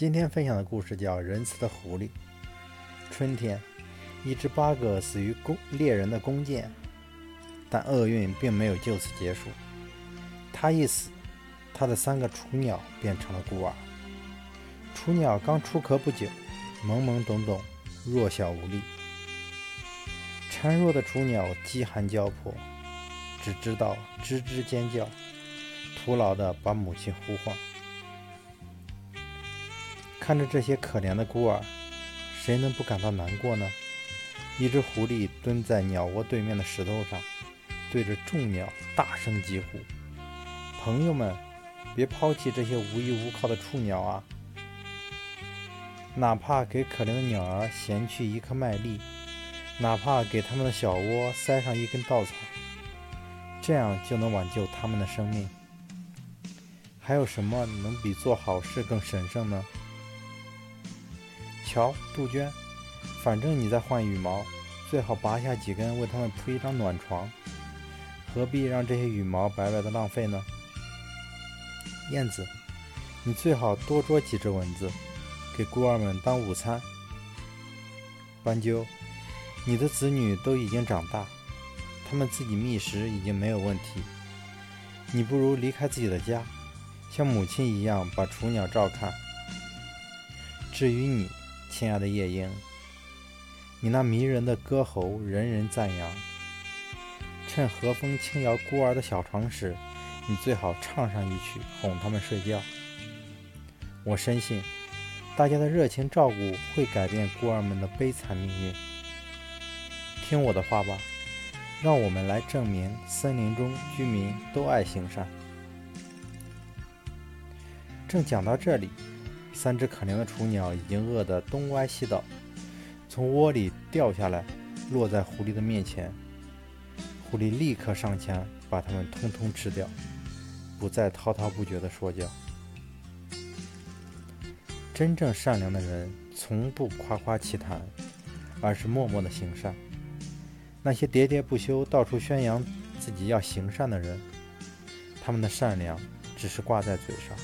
今天分享的故事叫《仁慈的狐狸》。春天，一只八哥死于弓猎人的弓箭，但厄运并没有就此结束。他一死，他的三个雏鸟变成了孤儿。雏鸟刚出壳不久，懵懵懂懂，弱小无力。孱弱的雏鸟饥寒交迫，只知道吱吱尖叫，徒劳地把母亲呼唤。看着这些可怜的孤儿，谁能不感到难过呢？一只狐狸蹲在鸟窝对面的石头上，对着众鸟大声疾呼：“朋友们，别抛弃这些无依无靠的雏鸟啊！哪怕给可怜的鸟儿衔去一颗麦粒，哪怕给他们的小窝塞上一根稻草，这样就能挽救他们的生命。还有什么能比做好事更神圣呢？”瞧，杜鹃，反正你在换羽毛，最好拔下几根，为它们铺一张暖床。何必让这些羽毛白白的浪费呢？燕子，你最好多捉几只蚊子，给孤儿们当午餐。斑鸠，你的子女都已经长大，他们自己觅食已经没有问题，你不如离开自己的家，像母亲一样把雏鸟照看。至于你，亲爱的夜莺，你那迷人的歌喉，人人赞扬。趁和风轻摇孤儿的小床时，你最好唱上一曲，哄他们睡觉。我深信，大家的热情照顾会改变孤儿们的悲惨命运。听我的话吧，让我们来证明森林中居民都爱行善。正讲到这里。三只可怜的雏鸟已经饿得东歪西倒，从窝里掉下来，落在狐狸的面前。狐狸立刻上前把它们通通吃掉，不再滔滔不绝地说教。真正善良的人从不夸夸其谈，而是默默地行善。那些喋喋不休、到处宣扬自己要行善的人，他们的善良只是挂在嘴上。